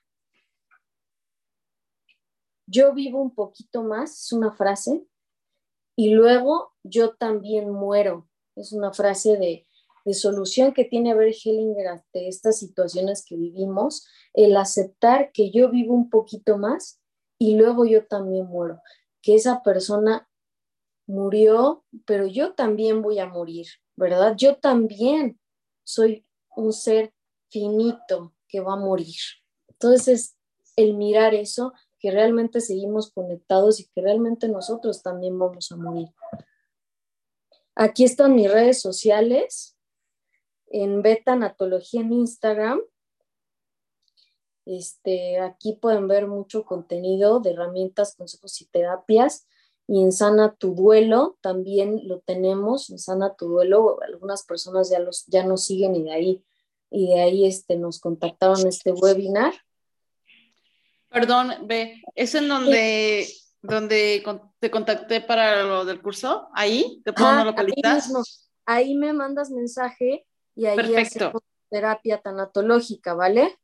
Yo vivo un poquito más, es una frase, y luego yo también muero. Es una frase de, solución que tiene Bert Hellinger ante estas situaciones que vivimos, el aceptar que yo vivo un poquito más y luego yo también muero, que esa persona murió, pero yo también voy a morir, ¿verdad? Yo también soy un ser finito que va a morir. Entonces, el mirar eso que realmente seguimos conectados y que realmente nosotros también vamos a morir. Aquí están mis redes sociales, en Beta Anatología en Instagram. Este, aquí pueden ver mucho contenido de herramientas, consejos y terapias. Y en Sana Tu Duelo también lo tenemos, en Sana Tu Duelo, algunas personas ya, los, ya nos siguen y de ahí, y de ahí este, nos contactaron este webinar. Perdón, ve, ¿es en donde, donde te contacté para lo del curso? ¿Ahí? ¿Te puedo localizar? Ahí, ahí, me mandas mensaje y ahí Perfecto. terapia tanatológica, ¿vale?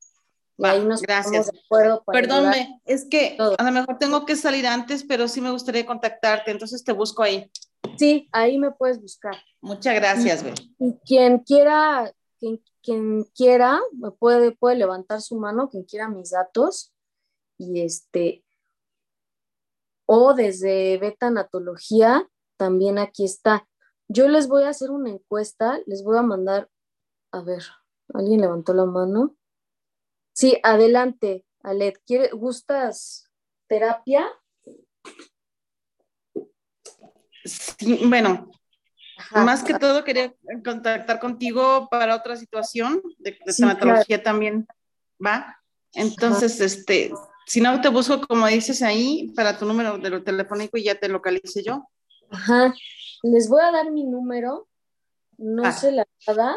ahí nos gracias. De acuerdo Perdón, es que a lo mejor tengo que salir antes, pero sí me gustaría contactarte, entonces te busco ahí. Sí, ahí me puedes buscar. Muchas gracias, Be. Y quien quiera, quien, quien quiera, me puede, puede levantar su mano, quien quiera mis datos y este, o desde Beta Anatología, también aquí está. Yo les voy a hacer una encuesta, les voy a mandar, a ver, ¿alguien levantó la mano? Sí, adelante, Alet, ¿gustas terapia? Sí, bueno, más que todo quería contactar contigo para otra situación de, de también, ¿va? Entonces, este, si no, te busco, como dices ahí, para tu número de lo telefónico y ya te localice yo. Ajá. Les voy a dar mi número. No ah. sé la verdad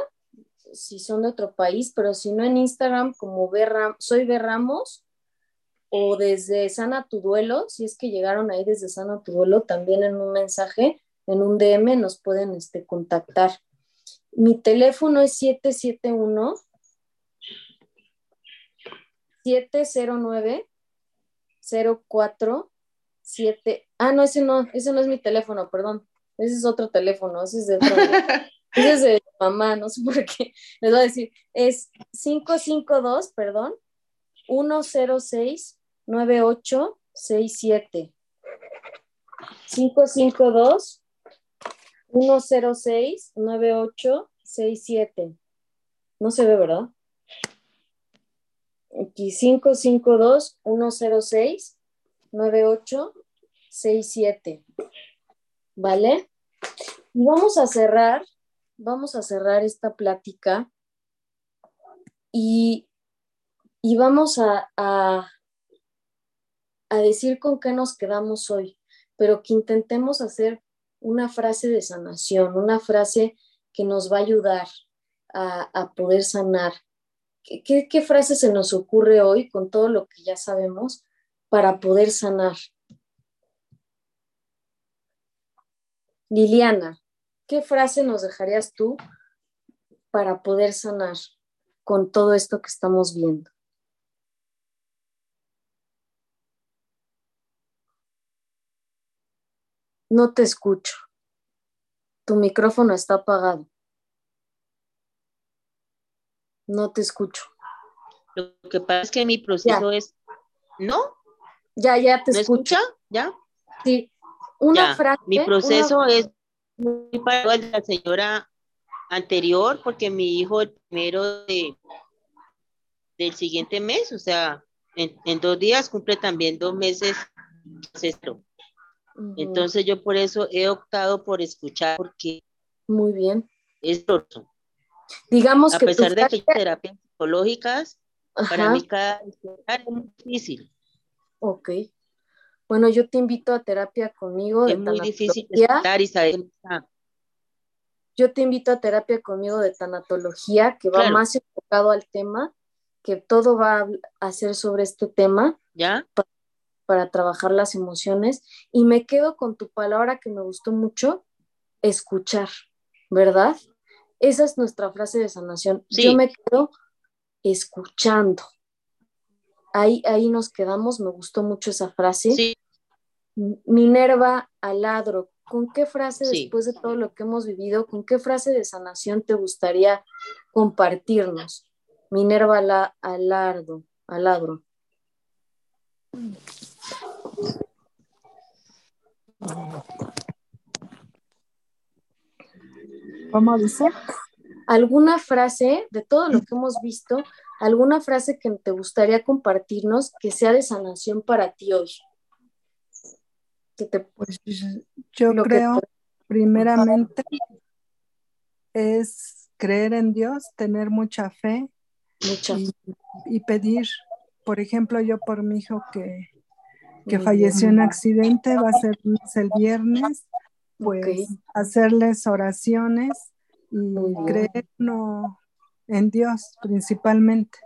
si son de otro país, pero si no en Instagram como soy Berramos o desde Sana Tu Duelo, si es que llegaron ahí desde Sana Tu Duelo, también en un mensaje, en un DM nos pueden este, contactar. Mi teléfono es 771 709 047. Ah, no, ese no, ese no es mi teléfono, perdón. Ese es otro teléfono, ese es de otro. ese es de mamá, no sé por qué. Les voy a decir, es 552, perdón, 106 9867. 552 106 9867. No se ve, ¿verdad? Aquí 552-106-9867. ¿Vale? Y vamos a cerrar, vamos a cerrar esta plática y, vamos a, a, a decir con qué nos quedamos hoy, pero que intentemos hacer una frase de sanación, una frase que nos va a ayudar a, a poder sanar, ¿Qué, frase se nos ocurre hoy con todo lo que ya sabemos para poder sanar? Liliana, ¿qué frase nos dejarías tú para poder sanar con todo esto que estamos viendo. No te escucho. Tu micrófono está apagado. No te escucho. Lo que pasa es que mi proceso es, ¿no? Ya, ya te ¿Me escucho. escucha? ¿Ya? Sí. Una Ya. frase. Mi proceso una- es muy parecido al de la señora anterior, porque mi hijo el primero de, del siguiente mes, o sea, en, en dos días cumple también dos meses Entonces yo por eso he optado por escuchar, porque Muy bien. es doloroso. Digamos A que tu pesar de que hay terapias psicológicas, para Ajá, mí cada es muy difícil. ok. Bueno, yo te invito a terapia conmigo de Es muy difícil saber dónde está. Yo te invito a terapia conmigo de tanatología, que va Claro. más enfocado al tema, que todo va a ser sobre este tema ¿Ya? para trabajar las emociones. Y me quedo con tu palabra que me gustó mucho, escuchar, ¿verdad? Esa es nuestra frase de sanación. Sí. Yo me quedo escuchando. Ahí, ahí nos quedamos, me gustó mucho esa frase. Sí, Minerva Aladro, ¿con qué frase Sí. después de todo lo que hemos vivido, con qué frase de sanación te gustaría compartirnos? Minerva Ala- Alardo, Aladro. ¿Cómo dice? ¿Alguna frase de todo lo que hemos visto, alguna frase que te gustaría compartirnos que sea de sanación para ti hoy? Que te, Pues yo lo que creo, te- primeramente, es creer en Dios, tener mucha fe mucha y, y pedir, por ejemplo, yo por mi hijo que, que falleció en accidente, va a ser el viernes, pues hacerles oraciones y creer no, en Dios principalmente.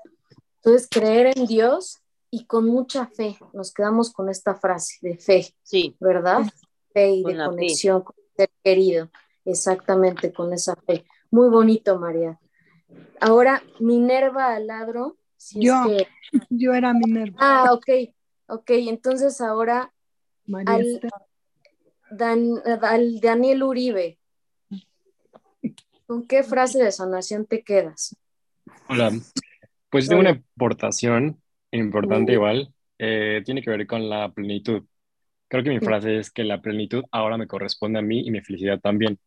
Entonces, creer en Dios y con mucha fe. Nos quedamos con esta frase de fe. sí, ¿verdad? Fe y Con de fe. conexión con el ser querido, exactamente con esa fe. Muy bonito, María. Ahora, Minerva Aladro, si es Yo. que... Yo era Minerva, Ah, ok, ok, entonces ahora María al, Esther. Dan- al Daniel Uribe, ¿con qué frase de sanación te quedas? Hola, pues tengo una aportación importante igual, eh, tiene que ver con la plenitud. Creo que mi frase es que la plenitud ahora me corresponde a mí y mi felicidad también.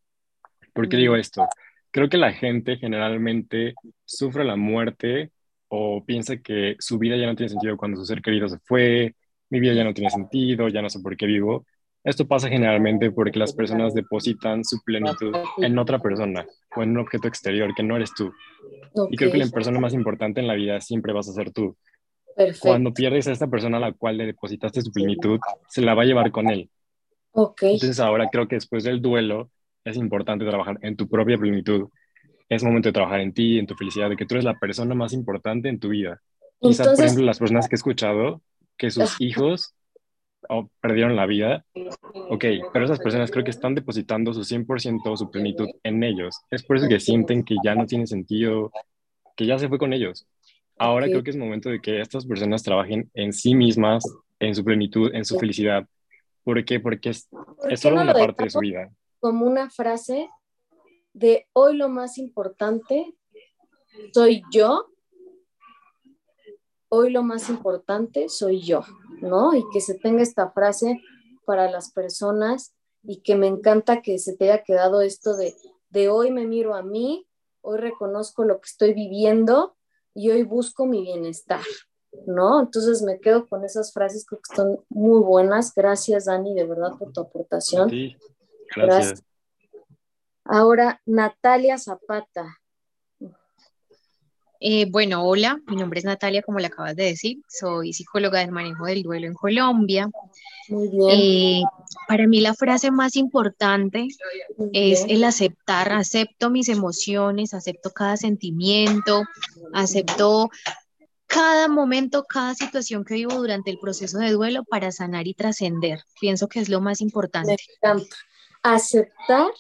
¿Por qué digo esto? Creo que la gente generalmente sufre la muerte o piensa que su vida ya no tiene sentido cuando su ser querido se fue, mi vida ya no tiene sentido, ya no sé por qué vivo. Esto pasa generalmente porque las personas depositan su plenitud en otra persona o en un objeto exterior que no eres tú. Y creo que la persona más importante en la vida siempre vas a ser tú. perfecto. Cuando pierdes a esta persona a la cual le depositaste su plenitud, se la va a llevar con él. Ok, Entonces ahora creo que después del duelo es importante trabajar en tu propia plenitud. Es momento de trabajar en ti, en tu felicidad, de que tú eres la persona más importante en tu vida. Quizás, por ejemplo, las personas que he escuchado que sus hijos oh, perdieron la vida, ok, pero esas personas creo que están depositando su 100% su plenitud en ellos. Es por eso que sienten que ya no tiene sentido, que ya se fue con ellos. Ahora creo que es momento de que estas personas trabajen en sí mismas, en su plenitud, en su felicidad. ¿Por qué? Porque es, ¿por es solo no una parte de su vida. como una frase de hoy lo más importante soy yo, hoy lo más importante soy yo, ¿no? Y que se tenga esta frase para las personas y que me encanta que se te haya quedado esto de, de hoy me miro a mí, hoy reconozco lo que estoy viviendo y hoy busco mi bienestar, ¿no? Entonces me quedo con esas frases, creo que son muy buenas. Gracias, Dani, de verdad, por tu A aportación. Gracias. Ahora, Natalia Zapata. Eh, bueno, hola, mi nombre es Natalia, como le acabas de decir, soy psicóloga del manejo del duelo en Colombia. Muy bien. Eh, para mí la frase más importante es el aceptar, acepto mis emociones, acepto cada sentimiento, acepto cada momento, cada situación que vivo durante el proceso de duelo para sanar y trascender. Pienso que es lo más Me importante. encanta. Aceptar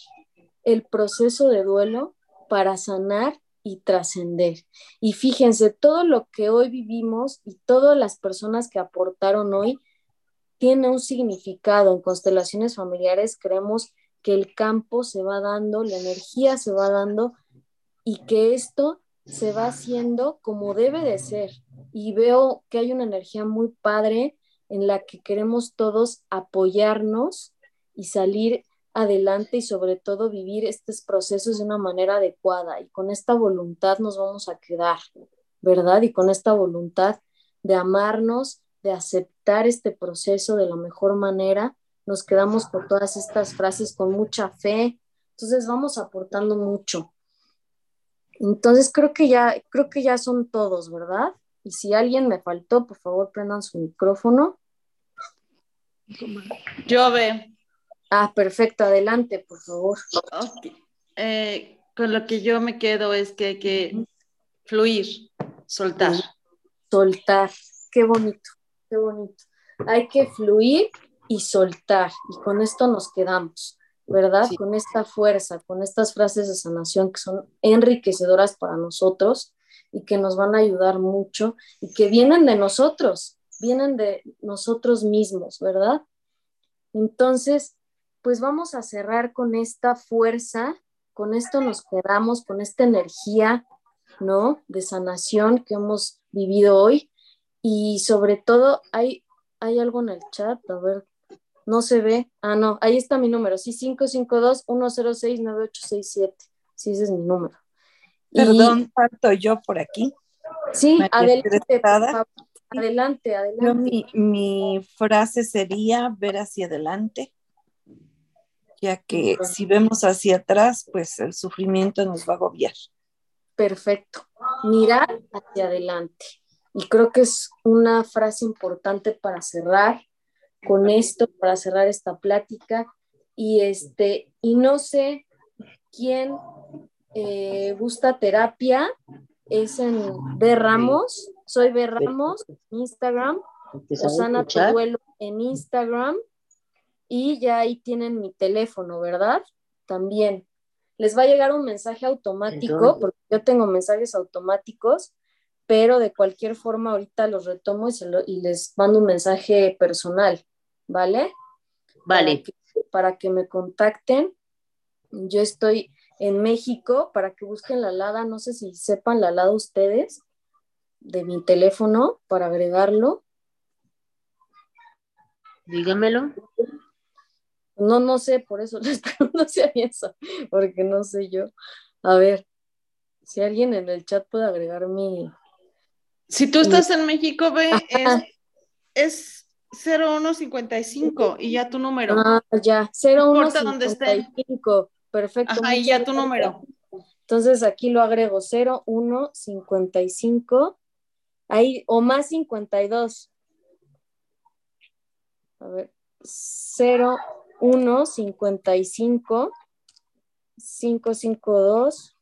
el proceso de duelo para sanar y trascender. Y fíjense, todo lo que hoy vivimos y todas las personas que aportaron hoy tiene un significado. En constelaciones familiares creemos que el campo se va dando, la energía se va dando y que esto se va haciendo como debe de ser. Y veo que hay una energía muy padre en la que queremos todos apoyarnos y salir adelante y sobre todo vivir estos procesos de una manera adecuada. Y con esta voluntad nos vamos a quedar, ¿verdad? Y con esta voluntad de amarnos, de aceptar este proceso de la mejor manera, nos quedamos con todas estas frases con mucha fe. Entonces vamos aportando mucho. Entonces creo que ya, creo que ya son todos, ¿verdad? Y si alguien me faltó, por favor prendan su micrófono. Yo. Ah, perfecto, adelante, por favor. Eh, con lo que yo me quedo es que hay que fluir, soltar. Soltar, qué bonito, qué bonito. Hay que fluir y soltar, y con esto nos quedamos. ¿verdad? Con esta fuerza, con estas frases de sanación que son enriquecedoras para nosotros y que nos van a ayudar mucho y que vienen de nosotros, vienen de nosotros mismos, ¿verdad? Entonces, pues vamos a cerrar con esta fuerza, con esto nos quedamos, con esta energía, ¿no? De sanación que hemos vivido hoy. Y sobre todo, hay, hay algo en el chat, a ver, no se ve. Ah, no, ahí está mi número. Sí, 552-106-9867. Sí, ese es mi número. Perdón, falto yo por aquí. Sí, adelante, adelante, adelante. Yo, mi, mi frase sería ver hacia adelante, ya que si vemos hacia atrás, pues el sufrimiento nos va a agobiar. Perfecto. Mirar hacia adelante. Y creo que es una frase importante para cerrar con esto para cerrar esta plática. Y, este, y no sé quién eh, gusta terapia, es en B Ramos, soy B Ramos, Instagram, Osana Duelo en Instagram, y ya ahí tienen mi teléfono, ¿verdad? También. Les va a llegar un mensaje automático, porque yo tengo mensajes automáticos, pero de cualquier forma ahorita los retomo y, y les mando un mensaje personal. ¿vale? Vale. Para que, me contacten. Yo estoy en México para que busquen la alada, no sé si sepan la alada ustedes, de mi teléfono para agregarlo. Dígamelo. No, no sé, por eso les pregunto si hay eso, porque no sé yo. A ver, si alguien en el chat puede agregar mi... Si tú estás en México, ve, es 0155 y ya tu número. Ah, ya, 0155. Perfecto. Ajá, y ya tu número. Entonces aquí lo agrego 0155. Ahí, o más 52. A ver, 0155 552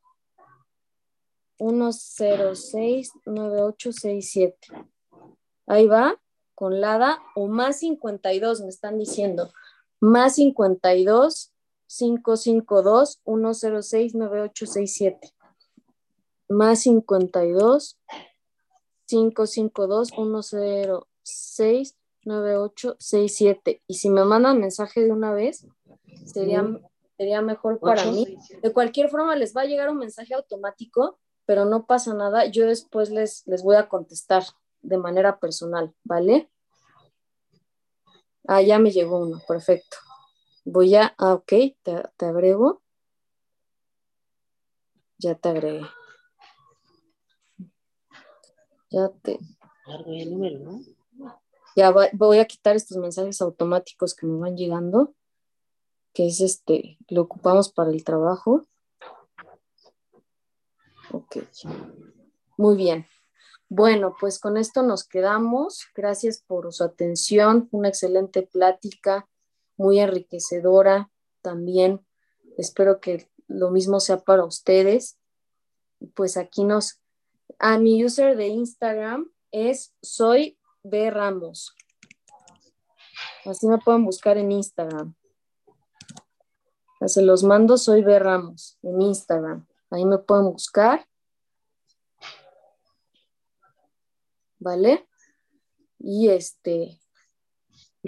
106 9867. Ahí va con LADA o más 52, me están diciendo. Más 52 552 106 9867. Más 52 552 106 9867. Y si me mandan mensaje de una vez, sería, sería mejor para mí. De cualquier forma, les va a llegar un mensaje automático, pero no pasa nada. Yo después les, les voy a contestar de manera personal, ¿vale? Ah, ya me llegó uno, perfecto. Voy a, ah, ok, te, agrego. Ya te agregué. Ya te. Ya voy a quitar estos mensajes automáticos que me van llegando, que es este, lo ocupamos para el trabajo. Ok. Muy bien. Bueno, pues con esto nos quedamos. Gracias por su atención. Una excelente plática, muy enriquecedora también. Espero que lo mismo sea para ustedes. Pues aquí nos... A mi user de Instagram es soy B. Ramos. Así me pueden buscar en Instagram. Se los mando, soy B. Ramos, en Instagram. Ahí me pueden buscar. ¿Vale? Y este,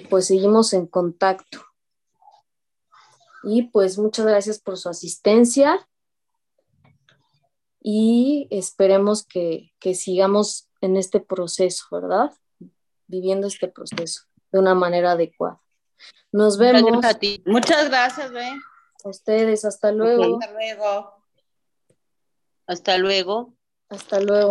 pues seguimos en contacto. Y pues muchas gracias por su asistencia y esperemos que, que sigamos en este proceso, ¿verdad? Viviendo este proceso de una manera adecuada. Nos Muchas vemos gracias a ti. Muchas gracias, Be. a ustedes. Hasta luego. Hasta luego. Hasta luego. Hasta luego.